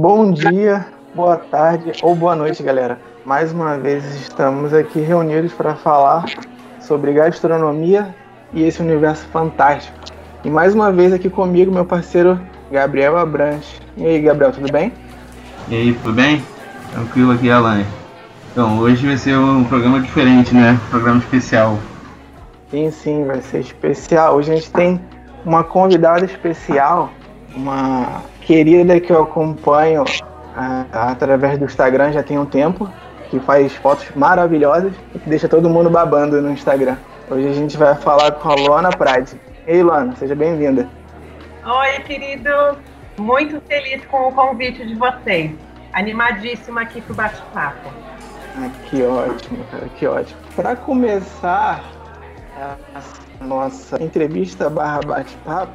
Bom dia, boa tarde ou boa noite, galera. Mais uma vez estamos aqui reunidos para falar sobre gastronomia e esse universo fantástico. E mais uma vez aqui comigo, meu parceiro Gabriel Abrantes. E aí, Gabriel, tudo bem? E aí, tudo bem? Tranquilo aqui, Alan. Então, hoje vai ser um programa diferente, né? Um programa especial. Sim, sim, vai ser especial. Hoje a gente tem uma convidada especial, uma querida que eu acompanho a, a, através do Instagram já tem um tempo, que faz fotos maravilhosas e que deixa todo mundo babando no Instagram. Hoje a gente vai falar com a Luana Prade. Ei, Luana, seja bem-vinda. Oi, querido. Muito feliz com o convite de vocês. Animadíssima aqui pro bate-papo. Ah, que ótimo, cara, que ótimo. Para começar a nossa entrevista barra bate-papo,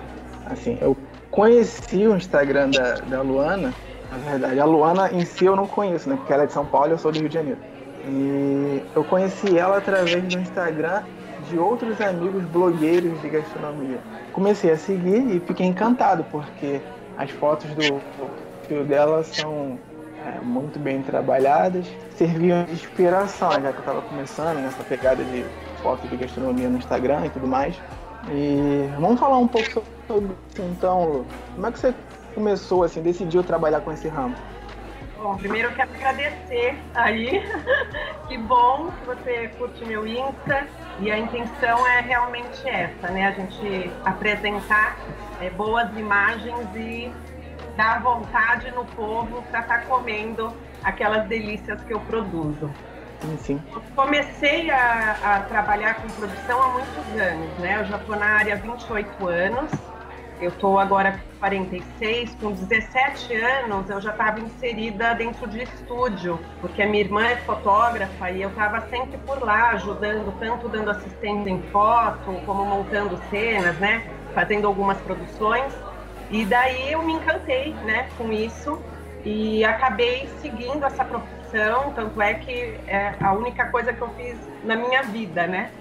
assim, eu conheci o Instagram da, da Luana, na verdade, a Luana em si eu não conheço, né? Porque ela é de São Paulo e eu sou do Rio de Janeiro. E eu conheci ela através do Instagram de outros amigos blogueiros de gastronomia. Comecei a seguir e fiquei encantado, porque as fotos do perfil dela são é, muito bem trabalhadas, serviam de inspiração, já que eu estava começando nessa pegada de fotos de gastronomia no Instagram e tudo mais. E vamos falar um pouco sobre isso então, Lu. Como é que você começou, assim, decidiu trabalhar com esse ramo? Bom, primeiro eu quero agradecer aí. que bom que você curte meu Insta. E a intenção é realmente essa, né? A gente apresentar é, boas imagens e dar vontade no povo para estar tá comendo aquelas delícias que eu produzo. Sim, sim. Eu comecei a, a, trabalhar com produção há muitos anos, né? Eu já estou na área há 28 anos eu estou agora com 46, com 17 anos eu já estava inserida dentro de estúdio, porque a minha irmã é fotógrafa e eu estava sempre por lá ajudando, tanto dando assistência em foto, como montando cenas, né? Fazendo algumas produções. E daí eu me encantei, né, com isso e acabei seguindo essa profissão, tanto é que é a única coisa que eu fiz na minha vida, né?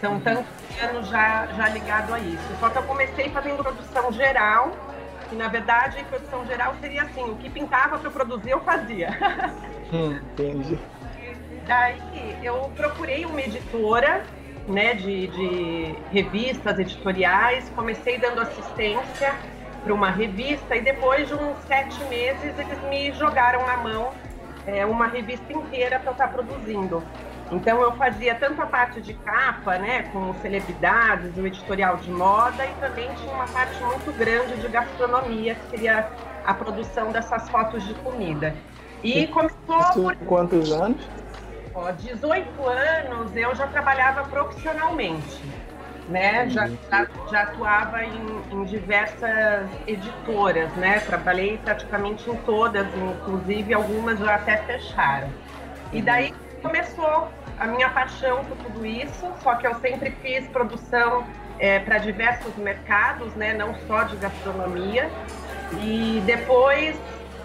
São tantos anos já, já ligado a isso. Só que eu comecei fazendo produção geral, e na verdade produção geral seria assim, o que pintava para produzir eu fazia. Hum, entendi. Daí eu procurei uma editora né, de, de revistas editoriais, comecei dando assistência para uma revista e depois de uns sete meses eles me jogaram na mão é, uma revista inteira para eu estar produzindo. Então eu fazia tanto a parte de capa, né, com celebridades, o editorial de moda e também tinha uma parte muito grande de gastronomia, que seria a produção dessas fotos de comida. E começou Isso por quantos anos? Ó, 18 anos eu já trabalhava profissionalmente, né? Já, já, já atuava em, em, diversas editoras, né? Trabalhei praticamente em todas, inclusive algumas já até fecharam. E daí começou a minha paixão por tudo isso, só que eu sempre fiz produção é, para diversos mercados, né, não só de gastronomia. E depois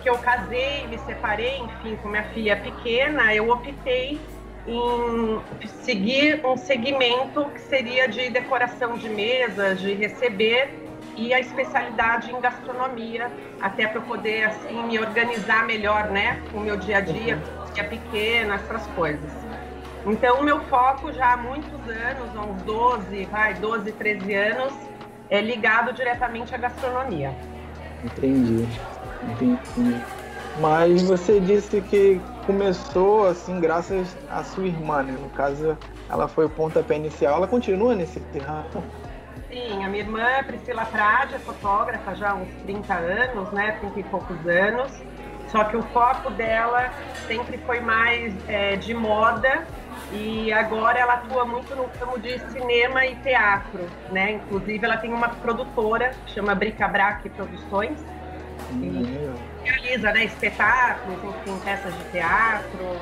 que eu casei, me separei, enfim, com minha filha pequena, eu optei em seguir um segmento que seria de decoração de mesas, de receber e a especialidade em gastronomia, até para poder assim me organizar melhor, né, com o meu dia a dia, filha pequena, essas coisas. Então, o meu foco já há muitos anos, uns 12, vai, 12, 13 anos, é ligado diretamente à gastronomia. Entendi, entendi. Mas você disse que começou assim graças à sua irmã, né? No caso, ela foi o pontapé inicial. Ela continua nesse ramo? Sim, a minha irmã Priscila Prade é fotógrafa já há uns 30 anos, né? 30 e poucos anos. Só que o foco dela sempre foi mais é, de moda e agora ela atua muito no ramo de cinema e teatro, né? Inclusive ela tem uma produtora que chama Bricabrac Produções e realiza né, espetáculos, enfim, peças de teatro.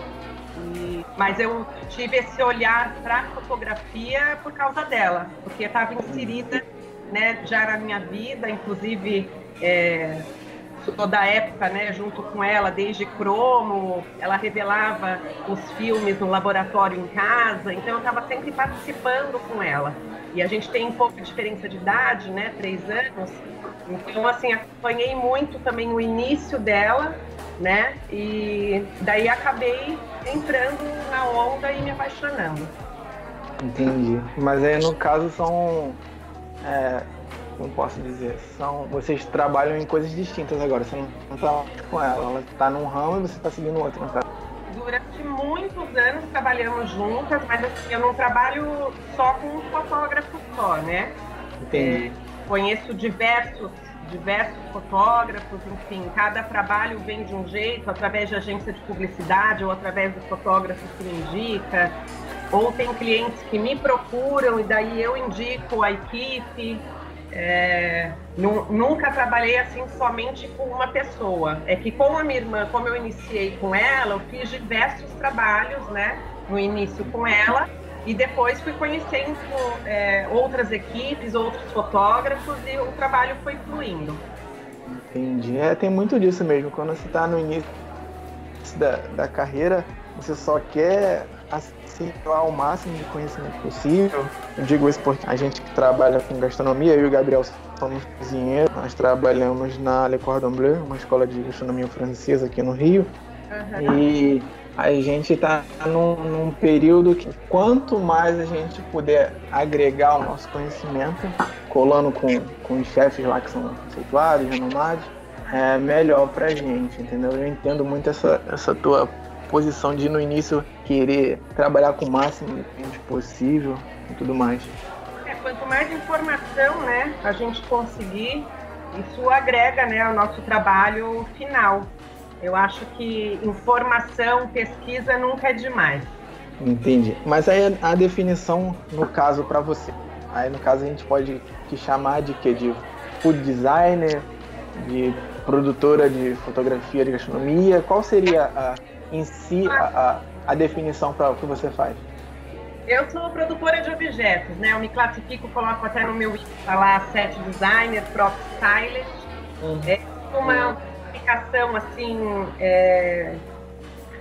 E... Mas eu tive esse olhar para fotografia por causa dela, porque estava inserida né, já na minha vida, inclusive é, sou da época, né, junto com ela, desde cromo, ela revelava os filmes no laboratório em casa, então eu estava sempre participando com ela. E a gente tem um pouco de diferença de idade, né, três anos, então assim, acompanhei muito também o início dela né? E daí acabei entrando na onda e me apaixonando. Entendi. Mas aí no caso são. É, como posso dizer? São. Vocês trabalham em coisas distintas agora. Você não, não trabalha com ela. Ela está num ramo e você está seguindo outro, não tá? Durante muitos anos trabalhamos juntas, mas assim, eu não trabalho só com um fotógrafo só, né? Entendi. É, conheço diversos diversos fotógrafos, enfim, cada trabalho vem de um jeito, através de agência de publicidade ou através do fotógrafo que me indica, ou tem clientes que me procuram e daí eu indico a equipe. É, nunca trabalhei assim somente com uma pessoa. É que com a minha irmã, como eu iniciei com ela, eu fiz diversos trabalhos, né? No início com ela e depois fui conhecendo é, outras equipes, outros fotógrafos e o trabalho foi fluindo. Entendi. É, tem muito disso mesmo. Quando você está no início da, da carreira, você só quer assimilar o máximo de conhecimento possível. Eu digo isso porque a gente que trabalha com gastronomia, eu e o Gabriel somos cozinheiros, nós trabalhamos na Le Cordon Bleu, uma escola de gastronomia francesa aqui no Rio. Uhum. E a gente está num, num, período que quanto mais a gente puder agregar o nosso conhecimento, colando com, com os chefes lá que são conceituados, renomados, é melhor para a gente, entendeu? Eu entendo muito essa, essa tua posição de no início querer trabalhar com o máximo de gente possível e tudo mais. É, quanto mais informação né, a gente conseguir, isso agrega né, ao nosso trabalho final. Eu acho que informação, pesquisa nunca é demais. Entendi. Mas aí a definição, no caso, para você. Aí no caso a gente pode te chamar de quê? De food designer, de produtora de fotografia de gastronomia. Qual seria a, em si a, a, definição para o que você faz? Eu sou produtora de objetos, né? Eu me classifico, coloco até no meu Insta lá, set designer, prop stylist. Uhum. É uma explicação assim é,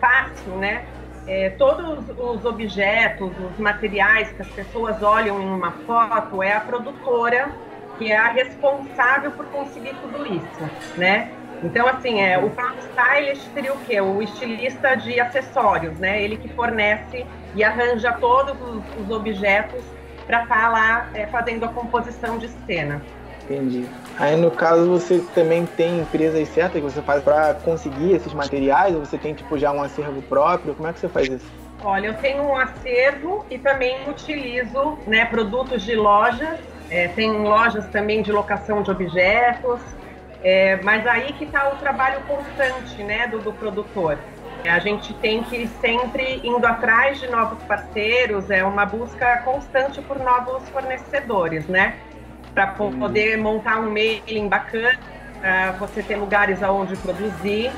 fácil, né? É, todos os objetos, os materiais que as pessoas olham em uma foto é a produtora que é a responsável por conseguir tudo isso, né? Então, assim, é, o stylist seria o quê? O estilista de acessórios, né? Ele que fornece e arranja todos os, os objetos para estar tá lá é, fazendo a composição de cena. Entendi. Aí no caso você também tem empresas certas que você faz para conseguir esses materiais, ou você tem tipo já um acervo próprio? Como é que você faz isso? Olha, eu tenho um acervo e também utilizo né, produtos de lojas. É, tem lojas também de locação de objetos. É, mas aí que está o trabalho constante né, do, do produtor. A gente tem que ir sempre indo atrás de novos parceiros, é uma busca constante por novos fornecedores, né? para poder montar um mailing bacana, para você ter lugares aonde produzir.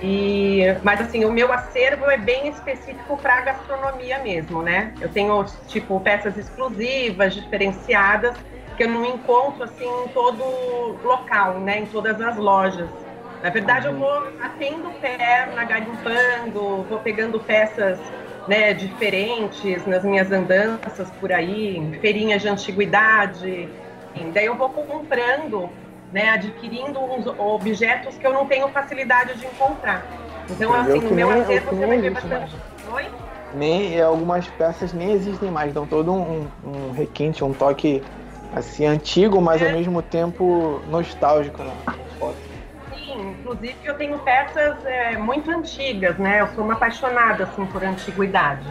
E, mas assim, o meu acervo é bem específico para gastronomia mesmo, né? Eu tenho tipo peças exclusivas, diferenciadas, que eu não encontro assim em todo local, né? Em todas as lojas. Na verdade, eu vou atendo perna, garimpando, vou pegando peças né, diferentes nas minhas andanças por aí, feirinhas de antiguidade, Daí eu vou comprando, né, adquirindo uns objetos que eu não tenho facilidade de encontrar. Então, assim, no meu acervo você vai ver bastante. Oi? Nem, algumas peças nem existem mais, dão todo um, um requinte, um toque assim antigo, mas é. ao mesmo tempo nostálgico foto. Sim, inclusive eu tenho peças é, muito antigas, né? Eu sou uma apaixonada assim por antiguidade.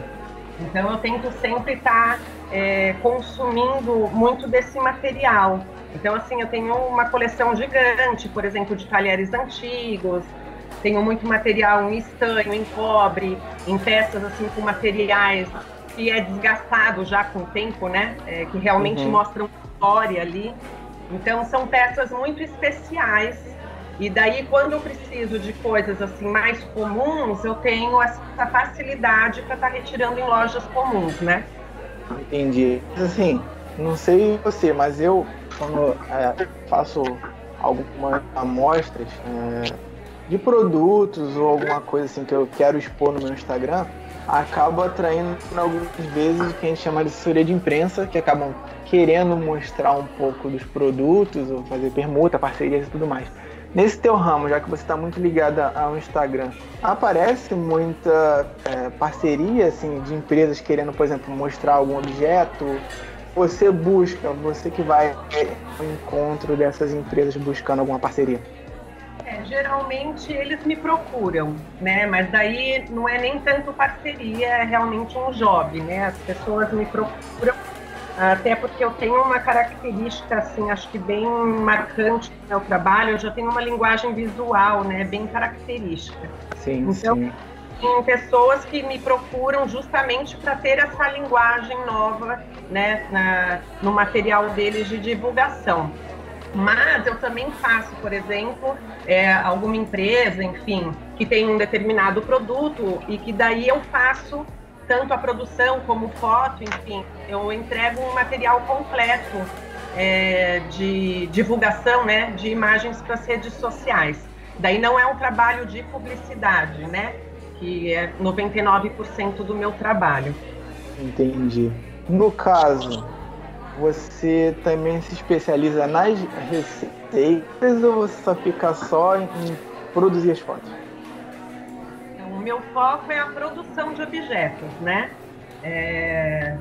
Então eu tento sempre estar tá é, consumindo muito desse material. Então, assim, eu tenho uma coleção gigante, por exemplo, de talheres antigos, tenho muito material em estanho, em cobre, em peças assim com materiais que é desgastado já com o tempo, né? É, que realmente uhum. mostram história ali. Então são peças muito especiais. E daí quando eu preciso de coisas assim mais comuns, eu tenho essa facilidade para estar tá retirando em lojas comuns, né? Entendi. Assim, não sei você, mas eu, quando é, faço algumas amostras é, de produtos ou alguma coisa assim que eu quero expor no meu Instagram, acabo atraindo algumas vezes o que a gente chama de assessoria de imprensa, que acabam querendo mostrar um pouco dos produtos, ou fazer permuta, parcerias e tudo mais. Nesse teu ramo, já que você está muito ligada ao Instagram, aparece muita é, parceria assim, de empresas querendo, por exemplo, mostrar algum objeto? Você busca, você que vai ao encontro dessas empresas buscando alguma parceria? É, geralmente eles me procuram, né? Mas daí não é nem tanto parceria, é realmente um job, né? As pessoas me procuram até porque eu tenho uma característica, assim, acho que bem marcante no meu trabalho, eu já tenho uma linguagem visual, né, bem característica. Sim, então, sim. tem pessoas que me procuram justamente para ter essa linguagem nova, né, na, no material deles de divulgação. Mas eu também faço, por exemplo, é, alguma empresa, enfim, que tem um determinado produto e que daí eu faço tanto a produção como foto, enfim, eu entrego um material completo é, de divulgação, né, de imagens para as redes sociais. Daí não é um trabalho de publicidade, né, que é 99% do meu trabalho. Entendi. No caso, você também se especializa nas receitas ou você só fica só em produzir as fotos? meu foco é a produção de objetos, né? É,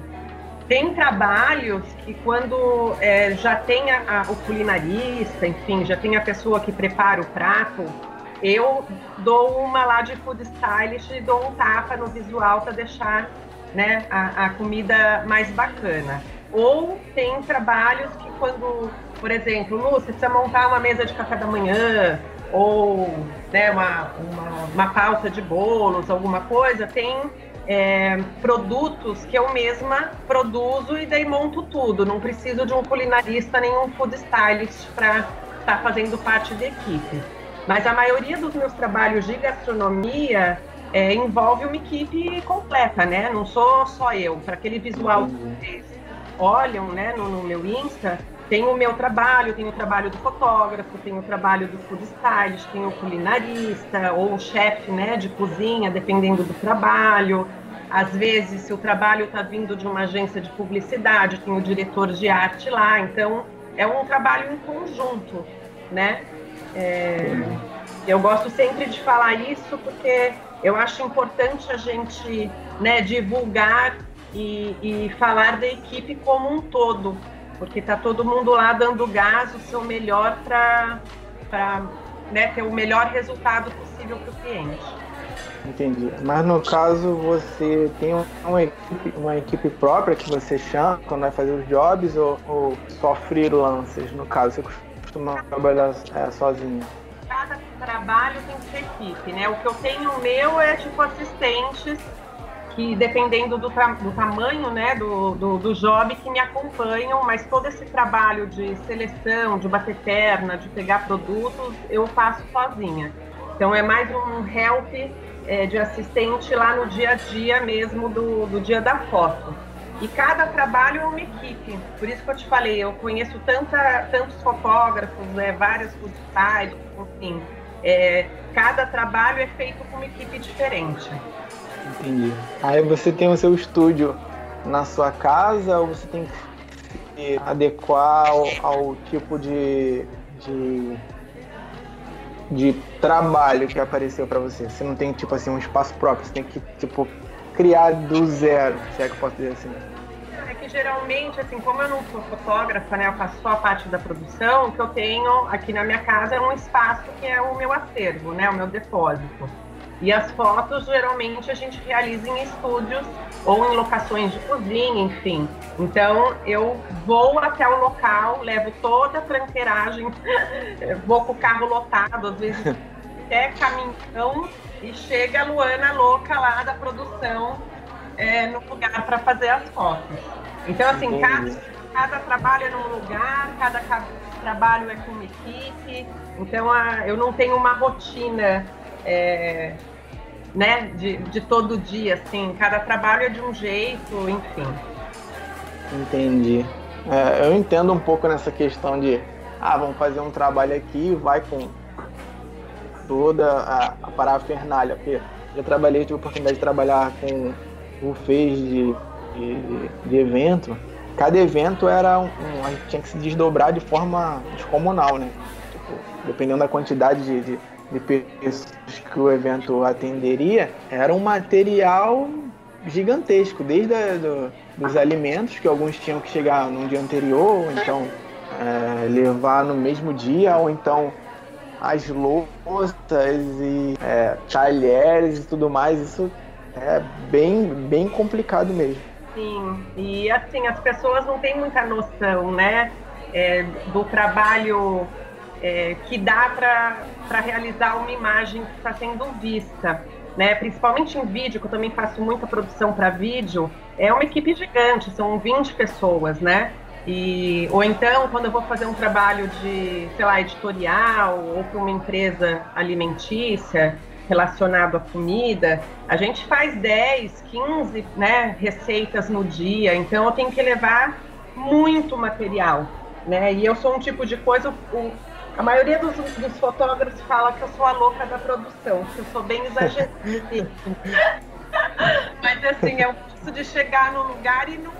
tem trabalhos que quando é, já tem a, a, o culinarista, enfim, já tem a pessoa que prepara o prato, eu dou uma lá de food stylist e dou um tapa no visual para deixar né, a, a comida mais bacana. Ou tem trabalhos que quando, por exemplo, Lu, você precisa montar uma mesa de café da manhã, ou né, uma, uma, uma pauta de bolos, alguma coisa, tem é, produtos que eu mesma produzo e daí monto tudo. Não preciso de um culinarista nem um food stylist para estar tá fazendo parte da equipe. Mas a maioria dos meus trabalhos de gastronomia é, envolve uma equipe completa, né? Não sou só eu. Para aquele visual que vocês olham né, no, no meu Insta, tem o meu trabalho, tem o trabalho do fotógrafo, tem o trabalho do food stylist, tem o culinarista ou o chefe né, de cozinha, dependendo do trabalho. Às vezes, se o trabalho está vindo de uma agência de publicidade, tem o diretor de arte lá. Então, é um trabalho em conjunto, né? É, eu gosto sempre de falar isso porque eu acho importante a gente né, divulgar e, e falar da equipe como um todo, porque está todo mundo lá dando gás, o seu melhor para né, ter o melhor resultado possível para o cliente. Entendi. Mas no caso você tem uma equipe, uma equipe própria que você chama quando vai fazer os jobs ou, ou só freelancers? No caso, você costuma trabalhar é, sozinho? Cada trabalho tem ter equipe, né? O que eu tenho meu é tipo assistentes que dependendo do, do tamanho né, do, do, do, job que me acompanham, mas todo esse trabalho de seleção, de bater perna, de pegar produtos, eu faço sozinha. Então é mais um help é, de assistente lá no dia a dia mesmo do, do dia da foto. E cada trabalho é uma equipe. Por isso que eu te falei, eu conheço tanta, tantos fotógrafos, né, vários food enfim. É, cada trabalho é feito com uma equipe diferente. Entendi. Aí você tem o seu estúdio na sua casa ou você tem que se adequar ao, ao tipo de, de, de trabalho que apareceu para você? Você não tem tipo assim um espaço próprio, você tem que tipo criar do zero, se é que eu posso dizer assim. É que geralmente, assim, como eu não sou fotógrafa, né, eu faço só a parte da produção, o que eu tenho aqui na minha casa é um espaço que é o meu acervo, né, o meu depósito. E as fotos geralmente a gente realiza em estúdios ou em locações de cozinha, enfim. Então eu vou até o local, levo toda a tranqueiragem, vou com o carro lotado, às vezes até caminhão, e chega a Luana louca lá da produção é, no lugar para fazer as fotos. Então, assim, cada, cada trabalho é num lugar, cada trabalho é com uma equipe, então a, eu não tenho uma rotina. É, né, de, de todo dia, assim, cada trabalho é de um jeito, enfim. Entendi. É, eu entendo um pouco nessa questão de, ah, vamos fazer um trabalho aqui, vai com toda a, a parafernália, porque já trabalhei, tive a oportunidade de trabalhar com o fez de, de, de, evento. Cada evento era um, um, a gente tinha que se desdobrar de forma descomunal, né? Tipo, dependendo da quantidade de, de, de pessoas que o evento atenderia, era um material gigantesco, desde a, do, dos alimentos, que alguns tinham que chegar no dia anterior, ou então é, levar no mesmo dia, ou então as louças e é, talheres e tudo mais, isso é bem, bem complicado mesmo. Sim, e assim, as pessoas não têm muita noção, né, é, do trabalho é, que dá para realizar uma imagem que está sendo vista. Né, principalmente em vídeo, que eu também faço muita produção para vídeo, é uma equipe gigante, são 20 pessoas, né? E, ou então, quando eu vou fazer um trabalho de, sei lá, editorial ou para uma empresa alimentícia relacionado à comida, a gente faz 10, 15 né, receitas no dia, então eu tenho que levar muito material. Né? E eu sou um tipo de coisa, o, a maioria dos, dos, fotógrafos fala que eu sou a louca da produção, que eu sou bem exagerada. Mas assim, eu gosto de chegar no lugar e não,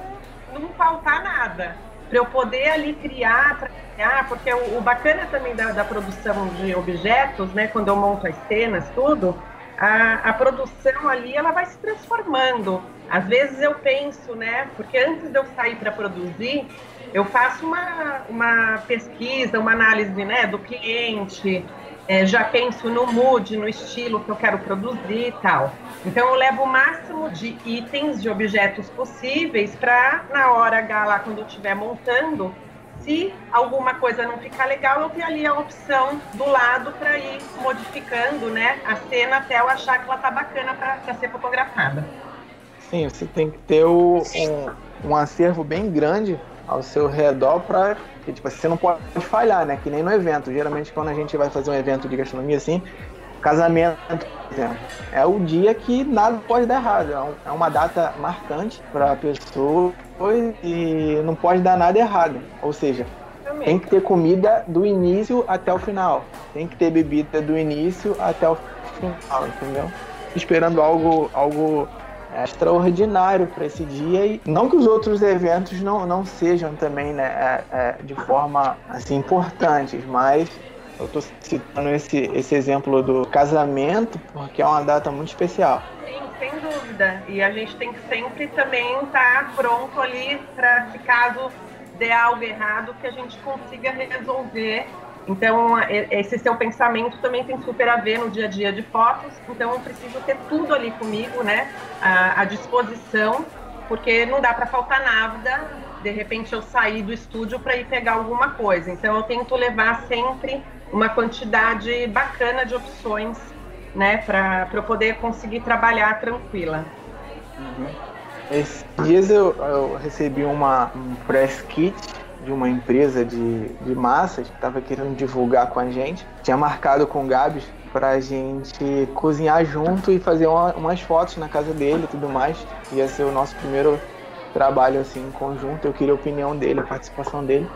não faltar nada para eu poder ali criar, trabalhar, porque o, o bacana também da, da, produção de objetos, né, quando eu monto as cenas, tudo, a, a produção ali, ela vai se transformando. Às vezes eu penso, né, porque antes de eu sair para produzir, eu faço uma, uma pesquisa, uma análise, né, do cliente, é, já penso no mood, no estilo que eu quero produzir e tal. Então eu levo o máximo de itens, de objetos possíveis para na hora H lá quando eu estiver montando, se alguma coisa não ficar legal, eu tenho ali a opção do lado para ir modificando, né, a cena até eu achar que ela tá bacana para ser fotografada. Sim, você tem que ter o, um, um acervo bem grande ao seu redor para que tipo, você não pode falhar, né? Que nem no evento. Geralmente quando a gente vai fazer um evento de gastronomia assim, casamento, por exemplo, é o dia que nada pode dar errado. É, é uma data marcante para a pessoa e não pode dar nada errado. Ou seja, tem que ter comida do início até o final. Tem que ter bebida do início até o final, entendeu? Esperando algo, algo é extraordinário para esse dia e não que os outros eventos não, não sejam também né, é, é, de forma assim importantes, mas eu estou citando esse, esse exemplo do casamento porque é uma data muito especial. Sim, sem dúvida. E a gente tem que sempre também estar tá pronto ali para, se caso der algo errado, que a gente consiga resolver então, esse seu pensamento também tem super a ver no dia a dia de fotos. Então, eu preciso ter tudo ali comigo, né, à, à disposição, porque não dá para faltar nada. De repente, eu sair do estúdio para ir pegar alguma coisa. Então, eu tento levar sempre uma quantidade bacana de opções, né, para eu poder conseguir trabalhar tranquila. Uhum. Esses dias eu, eu recebi uma, um press kit de uma empresa de, de massas que estava querendo divulgar com a gente. Tinha marcado com o Gabs para a gente cozinhar junto e fazer uma, umas fotos na casa dele e tudo mais. Ia ser o nosso primeiro trabalho assim em conjunto. Eu queria a opinião dele, a participação dele.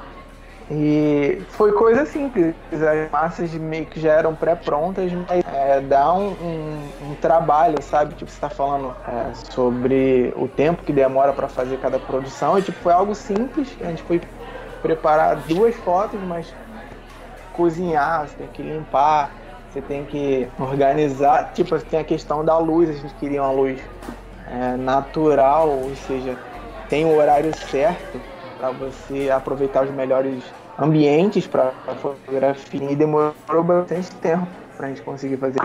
E foi coisa simples, as massas meio que já eram pré-prontas, mas é, dá um, um, um, trabalho, sabe? Tipo, você tá falando é, sobre o tempo que demora para fazer cada produção, e tipo, foi algo simples, a gente foi preparar duas fotos, mas cozinhar, você tem que limpar, você tem que organizar. Tipo, tem a questão da luz, a gente queria uma luz é, natural, ou seja, tem o horário certo para você aproveitar os melhores ambientes para fotografia e demorou bastante tempo para a gente conseguir fazer.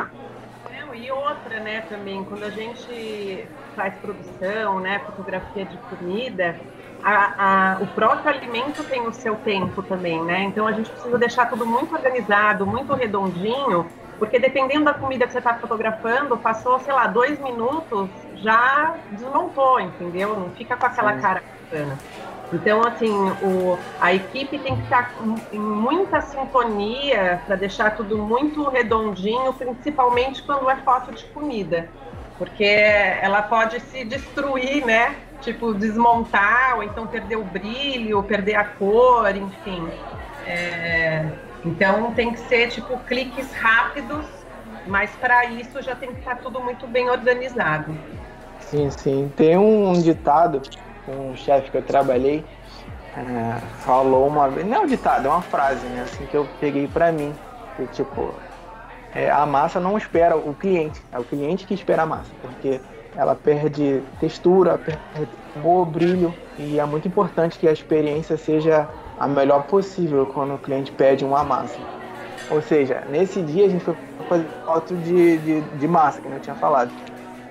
e outra, né, também, quando a gente faz produção, né, fotografia de comida, a, a, o próprio alimento tem o seu tempo também, né? Então a gente precisa deixar tudo muito organizado, muito redondinho, porque dependendo da comida que você está fotografando, passou, sei lá, dois minutos, já desmontou, entendeu? Não fica com aquela Sim. cara bacana. Então, assim, o, a equipe tem que estar em muita sintonia para deixar tudo muito redondinho, principalmente quando é foto de comida, porque ela pode se destruir, né? Tipo, desmontar, ou então perder o brilho, perder a cor, enfim. É, então tem que ser tipo cliques rápidos, mas para isso já tem que estar tudo muito bem organizado. Sim, sim. Tem um ditado, um chefe que eu trabalhei, é, falou uma vez, não é um ditado, é uma frase, né, assim que eu peguei para mim. porque, tipo, é, a massa não espera o cliente, é o cliente que espera a massa, porque ela perde textura, perde o brilho, e é muito importante que a experiência seja a melhor possível quando o cliente pede uma massa. Ou seja, nesse dia a gente foi fazer foto de, de, de massa, que eu tinha falado.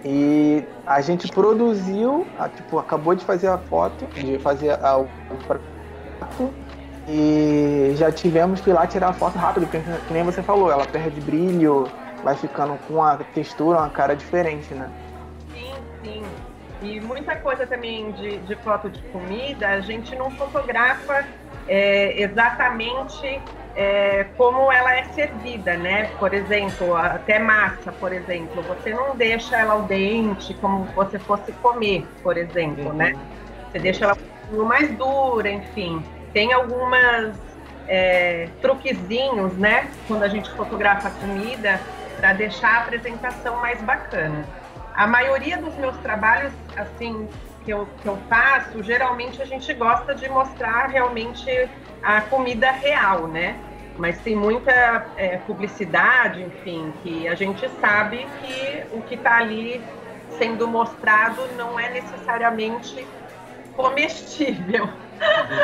E a gente produziu, a, tipo, acabou de fazer a foto, de fazer a, o prato, e já tivemos que ir lá tirar a foto rápido, porque que nem você falou, ela perde brilho, vai ficando com a textura, uma cara diferente, né? E muita coisa também de, de foto de comida, a gente não fotografa é, exatamente é, como ela é servida, né? Por exemplo, até massa, por exemplo, você não deixa ela ao dente como você fosse comer, por exemplo, né? uhum. né? Você deixa ela um pouquinho mais dura, enfim. Tem algumas é, truquezinhos, né? Quando a gente fotografa a comida, para deixar a apresentação mais bacana. A maioria dos meus trabalhos, assim, que eu, que eu faço, geralmente a gente gosta de mostrar realmente a comida real, né? mas tem muita é, publicidade, enfim, que a gente sabe que o que está ali sendo mostrado não é necessariamente comestível.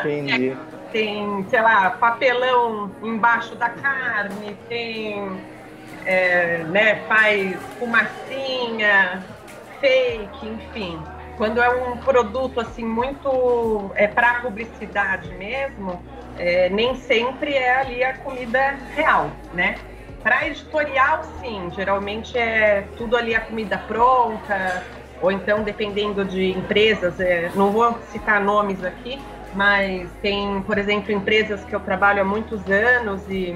Entendi. tem, sei lá, papelão embaixo da carne, tem, é, né, faz fumacinha, fake, enfim. Quando é um produto assim muito é para publicidade mesmo, é, nem sempre é ali a comida real, né? Para editorial, sim, geralmente é tudo ali a comida pronta, ou então dependendo de empresas, é, não vou citar nomes aqui, mas tem, por exemplo, empresas que eu trabalho há muitos anos e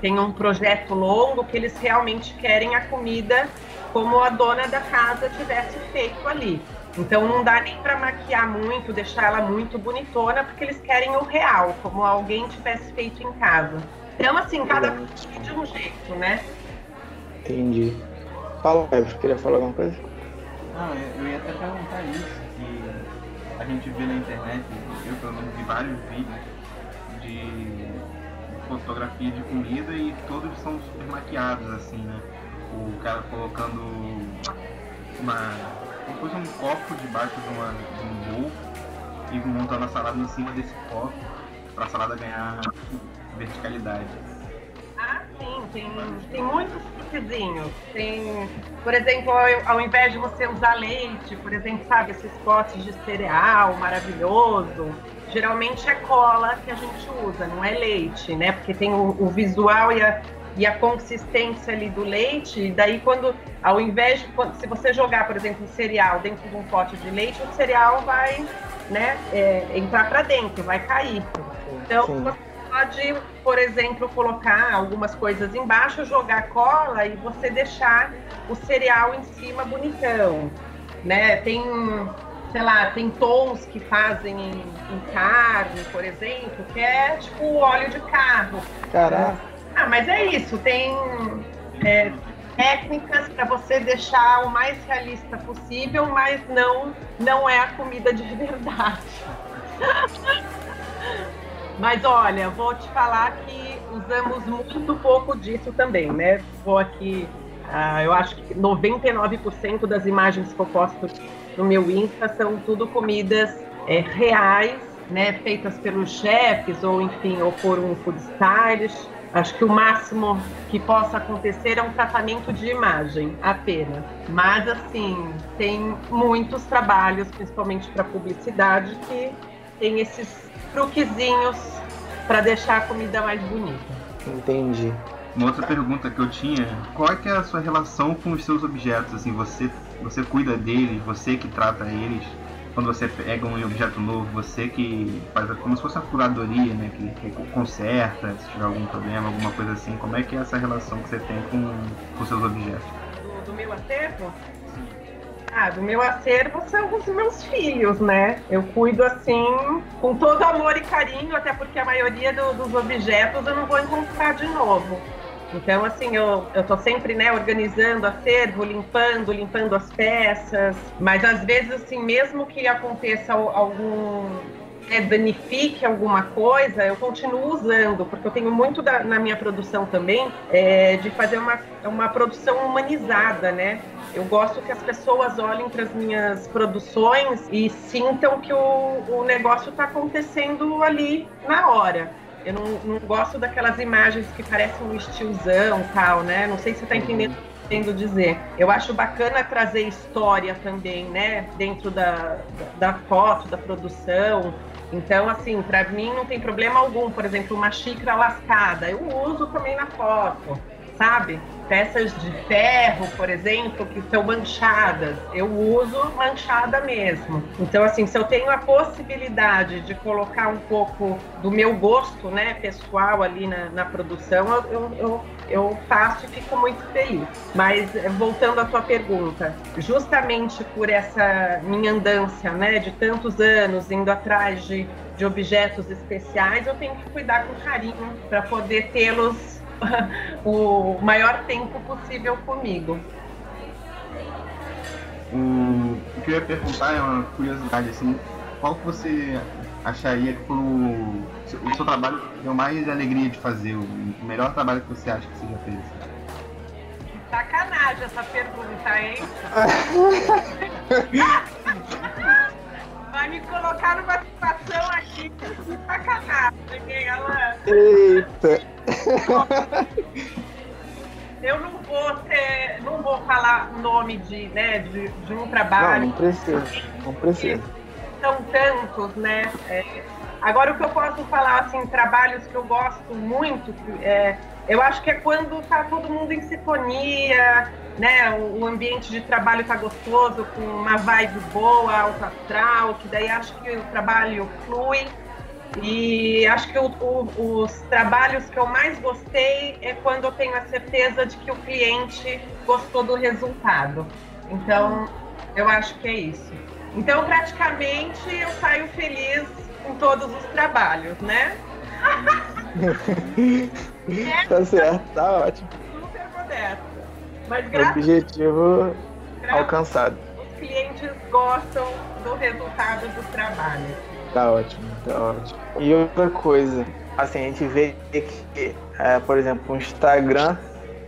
tem um projeto longo que eles realmente querem a comida como a dona da casa tivesse feito ali. Então não dá nem para maquiar muito, deixar ela muito bonitona, porque eles querem o real, como alguém tivesse feito em casa. Então, assim, cada um de um jeito, né? Entendi. Fala, Eves, queria falar alguma coisa? Não, eu ia até perguntar isso, que a gente vê na internet, eu pelo menos vi vários vídeos de fotografia de comida e todos são super maquiados, assim, né? O cara colocando uma como um copo debaixo de, uma, de um bowl e montando a salada em cima desse copo para a salada ganhar verticalidade. Ah, sim, tem, tem muitos truquezinhos. Tem, por exemplo, ao, invés de você usar leite, por exemplo, sabe, esses potes de cereal maravilhoso, geralmente é cola que a gente usa, não é leite, né? Porque tem o, o visual e a, e a consistência ali do leite, e daí quando, ao invés de, se você jogar, por exemplo, um cereal dentro de um pote de leite, o cereal vai, né, é, entrar para dentro, vai cair. Então, Sim. você pode, por exemplo, colocar algumas coisas embaixo, jogar cola e você deixar o cereal em cima bonitão, né? Tem sei lá, tem tons que fazem em, em, carne, por exemplo, que é tipo óleo de carro. Caraca. Ah, mas é isso, tem é, técnicas para você deixar o mais realista possível, mas não, não é a comida de verdade. mas olha, vou te falar que usamos muito pouco disso também, né? Vou aqui, uh, eu acho que 99% das imagens que eu posto no meu Insta são tudo comidas é, reais, né? Feitas pelos chefes ou enfim, ou por um food stylist Acho que o máximo que possa acontecer é um tratamento de imagem apenas. Mas, assim, tem muitos trabalhos, principalmente para publicidade, que tem esses truquezinhos para deixar a comida mais bonita. Entendi. Uma outra pergunta que eu tinha, qual é, que é a sua relação com os seus objetos? Assim, você, você cuida deles, você que trata eles? quando você pega um objeto novo, você que faz como se fosse a curadoria, né? Que, que conserta, se tiver algum problema, alguma coisa assim. Como é que é essa relação que você tem com, com seus objetos? Do, do meu acervo? Ah, do meu acervo são os meus filhos, né? Eu cuido assim, com todo amor e carinho, até porque a maioria do, dos objetos eu não vou encontrar de novo. Então, assim, eu, eu tô sempre, né, organizando acervo, limpando, limpando as peças, mas às vezes, assim, mesmo que aconteça algum é, danifique alguma coisa, eu continuo usando, porque eu tenho muito da, na minha produção também é, de fazer uma, uma produção humanizada, né? Eu gosto que as pessoas olhem para as minhas produções e sintam que o, o negócio está acontecendo ali na hora. Eu não, não, gosto daquelas imagens que parecem um estilzão tal, né? Não sei se você está entendendo querendo dizer. Eu acho bacana trazer história também, né? Dentro da, da foto, da produção. Então, assim, para mim não tem problema algum. Por exemplo, uma xícara lascada, eu uso também na foto, sabe? Peças de ferro, por exemplo, que estão manchadas, eu uso manchada mesmo. Então, assim, se eu tenho a possibilidade de colocar um pouco do meu gosto, né, pessoal ali na, na produção, eu, eu, eu faço e fico muito feliz. Mas, voltando à tua pergunta, justamente por essa minha andância, né, de tantos anos indo atrás de, de objetos especiais, eu tenho que cuidar com carinho para poder tê-los o maior tempo possível comigo. O, o que eu ia perguntar é uma curiosidade, assim, qual que você acharia que foi o, o seu trabalho que deu mais alegria de fazer, o melhor trabalho que você acha que você já fez? Sacanagem essa pergunta, hein? Vai me colocar numa situação aqui que sacanagem, ela. Eita! Eu não vou ter, não vou falar nome de, né, de, de um trabalho. Não, não precisa, não precisa. São tantos, né? É, agora o que eu posso falar, assim, trabalhos que eu gosto muito, é, eu acho que é quando tá todo mundo em sintonia, né? O, o ambiente de trabalho tá gostoso, com uma vibe boa, alto astral, que daí acho que o trabalho flui. E acho que o, o, os trabalhos que eu mais gostei é quando eu tenho a certeza de que o cliente gostou do resultado. Então, eu acho que é isso. Então, praticamente, eu saio feliz com todos os trabalhos, né? tá certo, tá ótimo. Super modesto. Mas Objetivo alcançado. Os clientes gostam do resultado do trabalho. Tá ótimo, tá ótimo. E outra coisa, assim, a gente vê que, é, por exemplo, o Instagram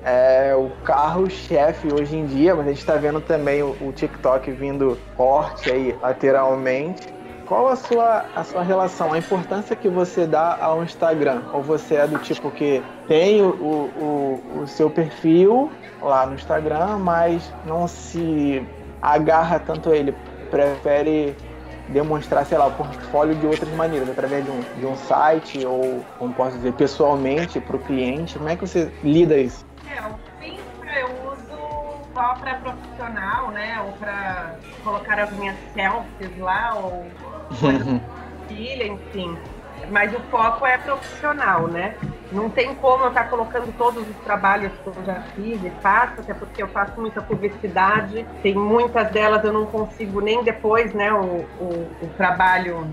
é o carro-chefe hoje em dia, mas a gente está vendo também o, o, TikTok vindo forte aí lateralmente. Qual a sua, a sua relação, a importância que você dá ao Instagram? Ou você é do tipo que tem o, o, o seu perfil lá no Instagram, mas não se agarra tanto a ele, prefere demonstrar, sei lá, o portfólio de outras maneiras, através de um, de um site ou, como posso dizer, pessoalmente para o cliente? Como é que você lida isso? É, eu só para profissional, né? Ou para colocar as minhas selfies lá, ou filha, enfim mas o foco é profissional, né? Não tem como eu estar colocando todos os trabalhos que eu já fiz e faço, até porque eu faço muita publicidade, tem muitas delas eu não consigo nem depois, né, o, o, o trabalho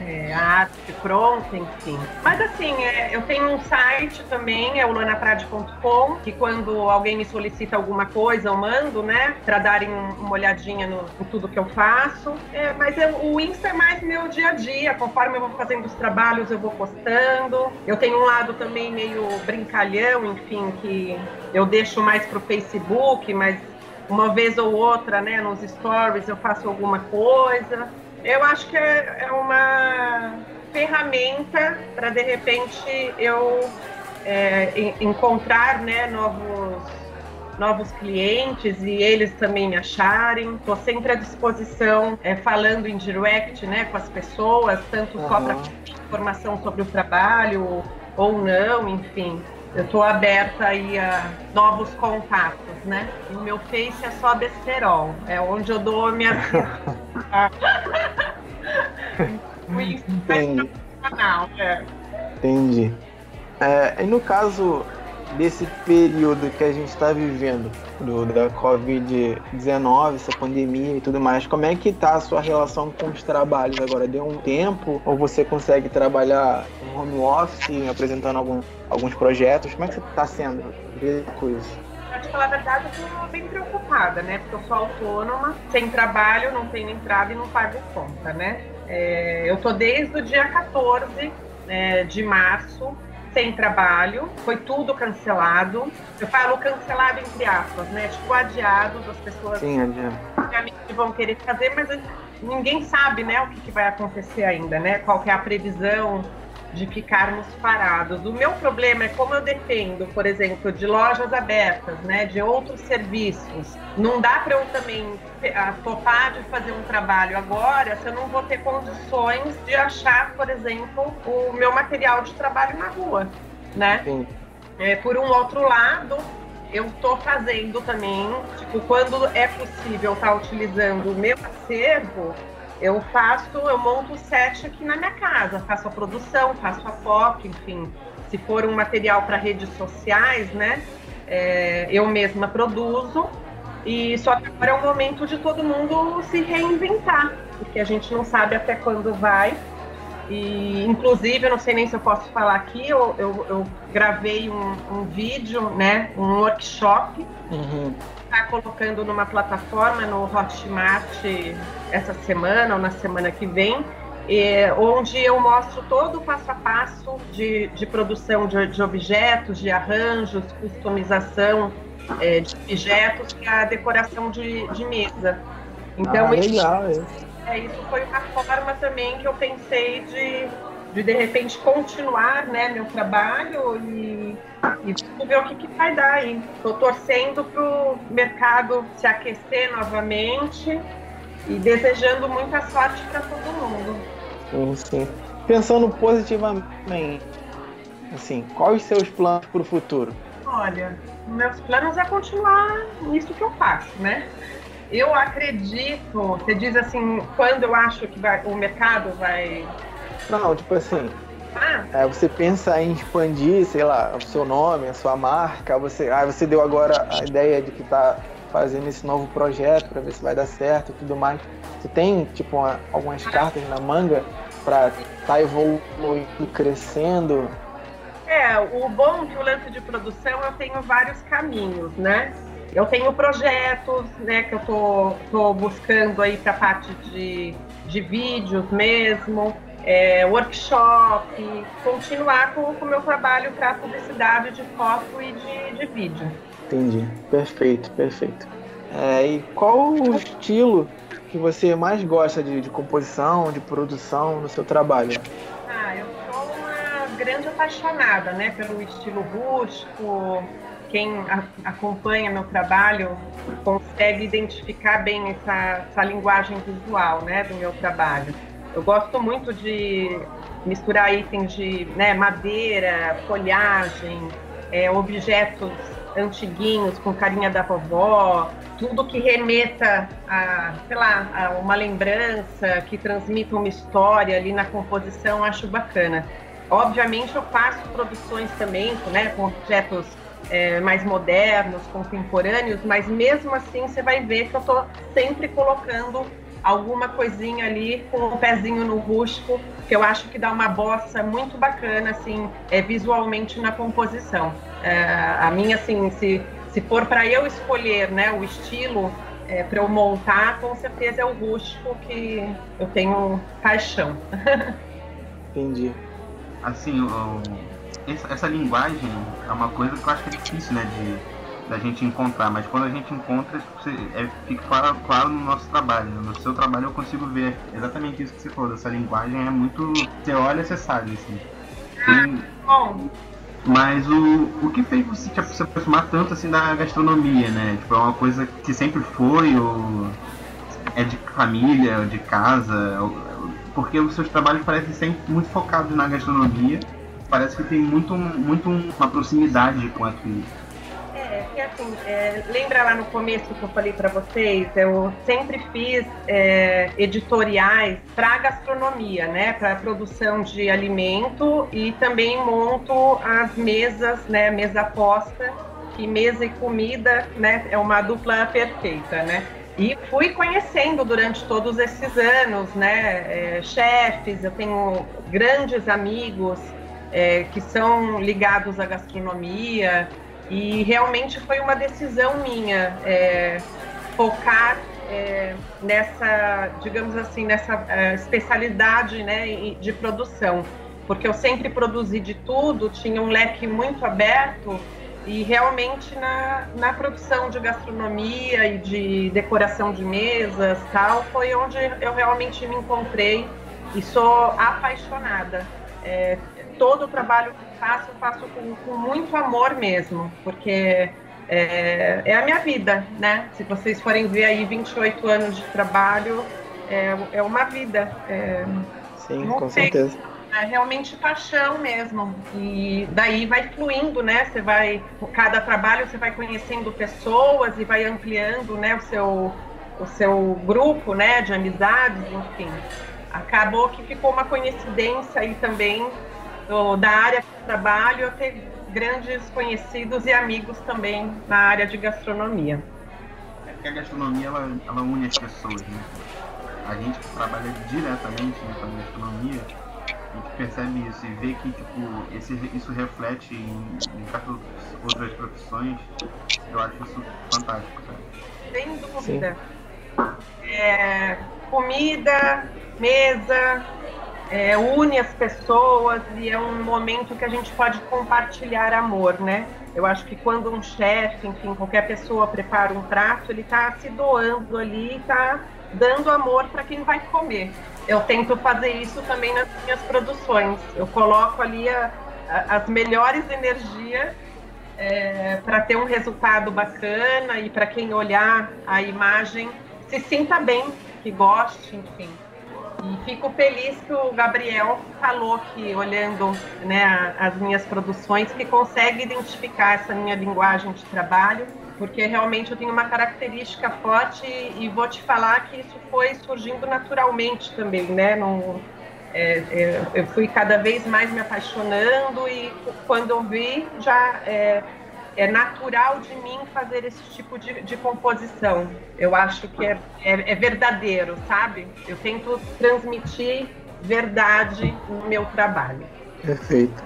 é, arte pronta, enfim. Mas assim, é, eu tenho um site também, é o lanaprade.com, que quando alguém me solicita alguma coisa, eu mando, né, para darem uma olhadinha no, tudo que eu faço. É, mas eu, o Insta é mais meu dia a dia, conforme eu vou fazendo os trabalhos, eu vou postando. Eu tenho um lado também meio brincalhão, enfim, que eu deixo mais pro Facebook, mas uma vez ou outra, né, nos stories eu faço alguma coisa eu acho que é, é uma ferramenta para de repente eu é, encontrar né, novos, novos clientes e eles também me acharem. Estou sempre à disposição, é, falando em direct né, com as pessoas, tanto uhum. só para informação sobre o trabalho ou não, enfim. Eu estou aberta aí a novos contatos, né? O meu Face é só besterol, é onde eu dou minha. Entendi. É. Entendi. É, e no caso desse período que a gente está vivendo, do, da Covid-19, essa pandemia e tudo mais, como é que tá a sua relação com os trabalhos agora? Deu um tempo? Ou você consegue trabalhar em home office, apresentando algum, alguns projetos? Como é que está sendo ver coisas? Pra te falar a verdade, eu tô bem preocupada, né? Porque eu sou autônoma, sem trabalho, não tenho entrada e não pago conta, né? É, eu tô desde o dia 14 é, de março sem trabalho, foi tudo cancelado. Eu falo cancelado entre aspas, né? Tipo, adiado, as pessoas Sim, adiado. vão querer fazer, mas ninguém sabe, né, o que, que vai acontecer ainda, né? Qual é a previsão de ficarmos parados. O meu problema é como eu dependo, por exemplo, de lojas abertas, né, de outros serviços. Não dá para eu também topar de fazer um trabalho agora se eu não vou ter condições de achar, por exemplo, o meu material de trabalho na rua, né? Sim. É, por um outro lado, eu estou fazendo também, tipo, quando é possível estar tá utilizando o meu acervo, eu faço, eu monto o set aqui na minha casa, faço a produção, faço a foto, enfim. Se for um material para redes sociais, né? É, eu mesma produzo. E só que agora é o momento de todo mundo se reinventar, porque a gente não sabe até quando vai. E, inclusive, eu não sei nem se eu posso falar aqui, eu, eu, eu gravei um, um, vídeo, né, um workshop, uhum. Tá colocando numa plataforma no Hotmart essa semana ou na semana que vem, é, onde eu mostro todo o passo a passo de, de produção de, de objetos, de arranjos, customização é, de objetos para decoração de, de mesa. Então, ah, legal, isso, é, isso foi uma forma também que eu pensei de, de, de repente, continuar né, meu trabalho e, e ver o que, que vai dar aí. Estou torcendo para o mercado se aquecer novamente e desejando muita sorte para todo mundo. Sim, sim. Pensando positivamente, assim, quais os seus planos para o futuro? Olha, meus planos é continuar nisso que eu faço, né? Eu acredito, você diz assim, quando eu acho que vai, o mercado vai. Não, tipo assim. Ah. É, você pensa em expandir, sei lá, o seu nome, a sua marca, você, ah, você deu agora a ideia de que está fazendo esse novo projeto para ver se vai dar certo e tudo mais. Você tem, tipo, uma, algumas cartas na manga para tá evoluindo, crescendo? É, o bom que o lance de produção eu tenho vários caminhos, né? Eu tenho projetos, né, que eu tô, tô buscando aí para parte de, de vídeos mesmo, é, workshop, continuar com o meu trabalho para publicidade de foto e de, de vídeo. Entendi, perfeito, perfeito. É, e qual o estilo que você mais gosta de, de composição, de produção no seu trabalho? Ah, eu sou uma grande apaixonada, né, pelo estilo rústico, quem a, acompanha meu trabalho consegue identificar bem essa, essa linguagem visual né, do meu trabalho. Eu gosto muito de misturar itens de né, madeira, folhagem, é, objetos antiguinhos com carinha da vovó, tudo que remeta a, sei lá, a uma lembrança, que transmita uma história ali na composição, acho bacana. Obviamente eu faço produções também, né, com objetos é, mais modernos, contemporâneos, mas mesmo assim você vai ver que eu estou sempre colocando alguma coisinha ali com o um pezinho no rústico, que eu acho que dá uma bossa muito bacana, assim, é, visualmente na composição. É, a minha, assim, se, se for para eu escolher né, o estilo é, para eu montar, com certeza é o rústico que eu tenho paixão. Entendi. Assim, o essa, essa, linguagem é uma coisa que eu acho que é difícil, né, de da gente encontrar, mas quando a gente encontra, é, fica claro, claro no nosso trabalho. No seu trabalho eu consigo ver exatamente isso que você falou. Essa linguagem é muito. Você olha, você sabe, assim. Tem, mas o, o que fez você tipo, se aproximar tanto assim da gastronomia, né? Tipo, é uma coisa que sempre foi, ou é de família, de casa, porque os seus trabalhos parecem sempre muito focados na gastronomia parece que tem muito, muito uma proximidade com aquilo. Assim, é, lembra lá no começo que eu falei para vocês, eu sempre fiz é, editoriais para gastronomia, né, para produção de alimento e também monto as mesas, né, mesa posta, que mesa e comida, né, é uma dupla perfeita, né. E fui conhecendo durante todos esses anos, né, é, chefes, eu tenho grandes amigos é, que são ligados à gastronomia e realmente foi uma decisão minha é, focar é, nessa, digamos assim, nessa é, especialidade né, de produção, porque eu sempre produzi de tudo, tinha um leque muito aberto e realmente na, na produção de gastronomia e de decoração de mesas tal foi onde eu realmente me encontrei e sou apaixonada. É, todo o trabalho que faço, faço com, com muito amor mesmo, porque é, é, a minha vida, né? Se vocês forem ver aí 28 anos de trabalho, é, é uma vida. É, Sim, com sei, certeza. É realmente paixão mesmo. E daí vai fluindo, né? Você vai, cada trabalho você vai conhecendo pessoas e vai ampliando, né? O seu, o seu grupo, né? De amizades, enfim. Acabou que ficou uma coincidência aí também do, da área que eu trabalho eu ter grandes conhecidos e amigos também na área de gastronomia. É que a gastronomia ela, ela une as pessoas, né? A gente que trabalha diretamente né, com a gastronomia, a gente percebe isso e vê que tipo, esse, isso reflete em, em outras profissões. Eu acho isso fantástico, sabe? Sem dúvida. É, comida, mesa, é, une as pessoas e é um momento que a gente pode compartilhar amor, né? Eu acho que quando um chefe, enfim, qualquer pessoa prepara um prato, ele está se doando ali, está dando amor para quem vai comer. Eu tento fazer isso também nas minhas produções. Eu coloco ali a, a, as melhores energias é, para ter um resultado bacana e para quem olhar a imagem se sinta bem, que goste, enfim. E fico feliz que o Gabriel falou que, olhando né, as minhas produções, que consegue identificar essa minha linguagem de trabalho, porque realmente eu tenho uma característica forte e vou te falar que isso foi surgindo naturalmente também, né? No, é, é, eu fui cada vez mais me apaixonando e quando eu vi já é, é natural de mim fazer esse tipo de, de composição. Eu acho que é, é, é, verdadeiro, sabe? Eu tento transmitir verdade no meu trabalho. Perfeito.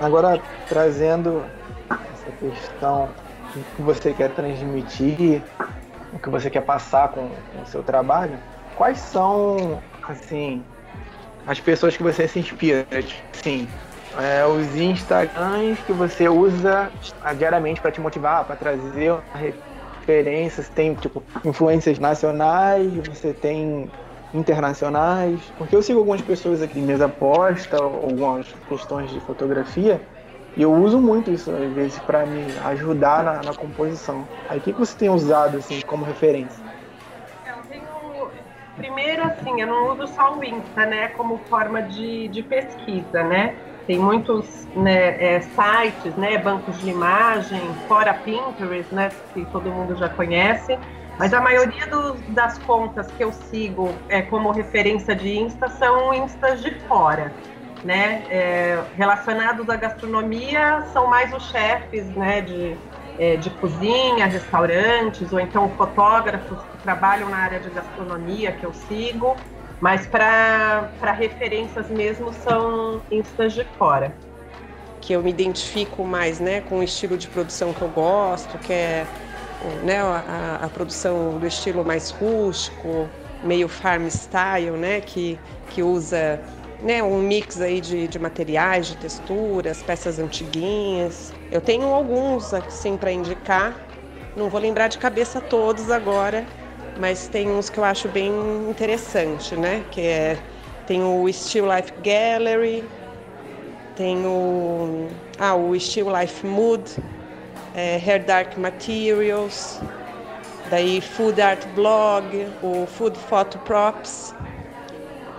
Agora, trazendo essa questão do que você quer transmitir, o que você quer passar com, com o seu trabalho, quais são, assim, as pessoas que você se inspira? Sim, é, os Instagrams que você usa diariamente para te motivar, para trazer referências, tem tipo influências nacionais, você tem internacionais, porque eu sigo algumas pessoas aqui mesa posta, algumas questões de fotografia, e eu uso muito isso às vezes para me ajudar na, na, composição. Aí o que, que você tem usado assim como referência? Primeiro assim, eu não uso só o Insta, né, como forma de, de pesquisa, né? Tem muitos né, é, sites, né, bancos de imagem, fora Pinterest, né, que todo mundo já conhece, mas a maioria do, das contas que eu sigo é, como referência de Insta são Instas de fora, né, é, relacionados à gastronomia são mais os chefes, né, de, é, de cozinha, restaurantes, ou então fotógrafos que trabalham na área de gastronomia que eu sigo, mas para referências mesmo são instas de fora. Que eu me identifico mais né, com o estilo de produção que eu gosto, que é né, a, a produção do estilo mais rústico, meio farm style, né, que, que usa né, um mix aí de, de materiais, de texturas, peças antiguinhas. Eu tenho alguns assim para indicar, não vou lembrar de cabeça todos agora, mas tem uns que eu acho bem interessante, né? Que é tem o Still Life Gallery, tem o ah, o Still Life Mood, é, Hair Dark Materials, daí Food Art Blog, o Food Photo Props,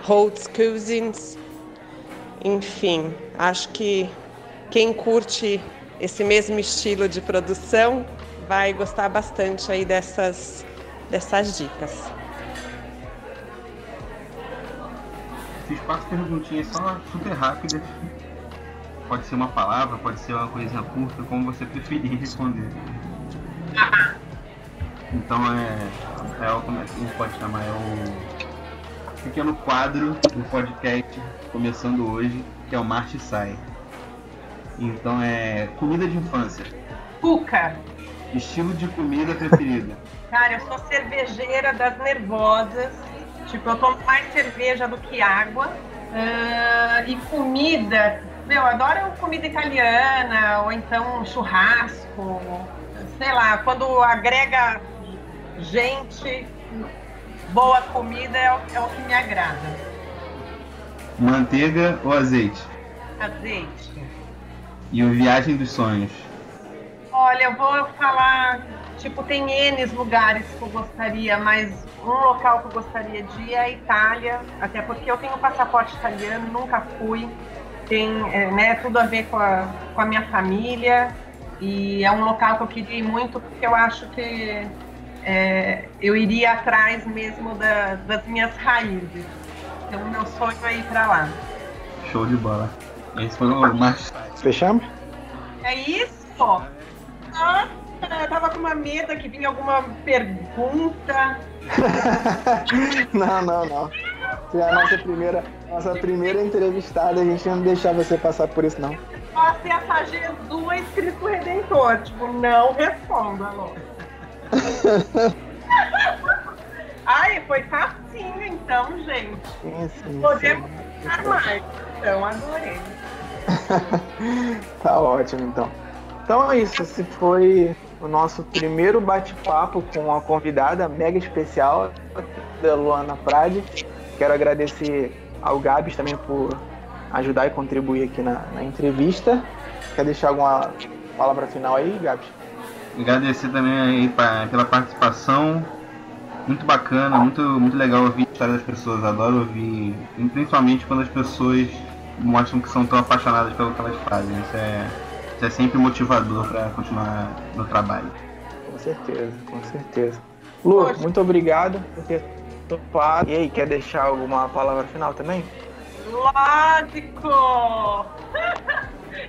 Holtz Cuisines, enfim, acho que quem curte esse mesmo estilo de produção vai gostar bastante aí dessas dessas dicas. Fiz quatro perguntinhas só super rápidas. Pode ser uma palavra, pode ser uma coisinha curta, como você preferir responder. Então é, é o como é que a gente pode chamar, é o pequeno quadro do podcast começando hoje, que é o Marte Sai. Então é comida de infância. Cuca. Estilo de comida preferida. Cara, eu sou cervejeira das nervosas. Tipo, eu tomo mais cerveja do que água. Uh, e comida, meu, adoro comida italiana, ou então churrasco, sei lá, quando agrega gente, boa comida é o, é o que me agrada. Manteiga ou azeite? Azeite. E o Viagem dos Sonhos? Olha, eu vou falar, tipo, tem N lugares que eu gostaria, mas um local que eu gostaria de ir é a Itália, até porque eu tenho passaporte italiano, nunca fui. Tem é, né, tudo a ver com a, com a minha família. E é um local que eu queria ir muito porque eu acho que é, eu iria atrás mesmo da, das minhas raízes. Então, meu sonho é ir para lá. Show de bola. Esse foi o mais. Fechamos? É isso? Nossa, eu tava com uma medo que vinha alguma pergunta. não, não, não. Você é a nossa primeira, nossa primeira entrevistada, a gente não deixar você passar por isso, não. Nossa, e essa Jesus Cristo Redentor, tipo, não responda, alô. Ai, foi facinho então, gente. Sim, sim, Podemos ficar mais. Então, adorei. tá ótimo, então. Então é isso. Esse foi o nosso primeiro bate-papo com a convidada mega especial da Luana Prade. Quero agradecer ao Gabs também por ajudar e contribuir aqui na, na entrevista. Quer deixar alguma palavra final aí, Gabs? Agradecer também aí pra, pela participação. Muito bacana, muito, muito legal ouvir a história das pessoas. Adoro ouvir, principalmente quando as pessoas mostram que são tão apaixonadas pelo que elas fazem. Isso é, isso é sempre motivador para continuar no trabalho. Com certeza, com certeza. Lu, Poxa. muito obrigado por ter topado. E aí, quer deixar alguma palavra final também? Lógico!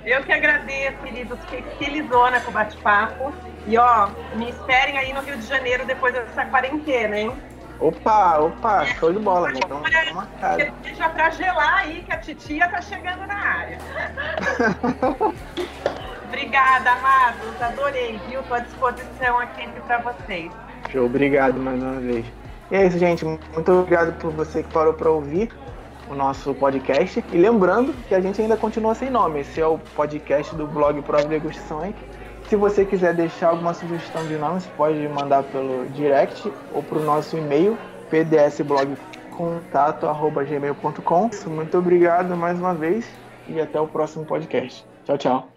Eu que agradeço, queridos. Fiquei felizona com o bate-papo. E ó, me esperem aí no Rio de Janeiro depois dessa quarentena, hein? Opa, opa, é, show de bola, né? Então, já pra gelar aí que a titia tá chegando na área. Obrigada, amados. Adorei, viu? Tô à disposição aqui para vocês. Show, obrigado mais uma vez. E é isso, gente. Muito obrigado por você que parou para ouvir o nosso podcast. E lembrando que a gente ainda continua sem nome. Esse é o podcast do blog Prova Degustações. Se você quiser deixar alguma sugestão de nomes, pode mandar pelo direct ou para o nosso e-mail pdsblogcontato.gmail.com. Muito obrigado mais uma vez e até o próximo podcast. Tchau, tchau.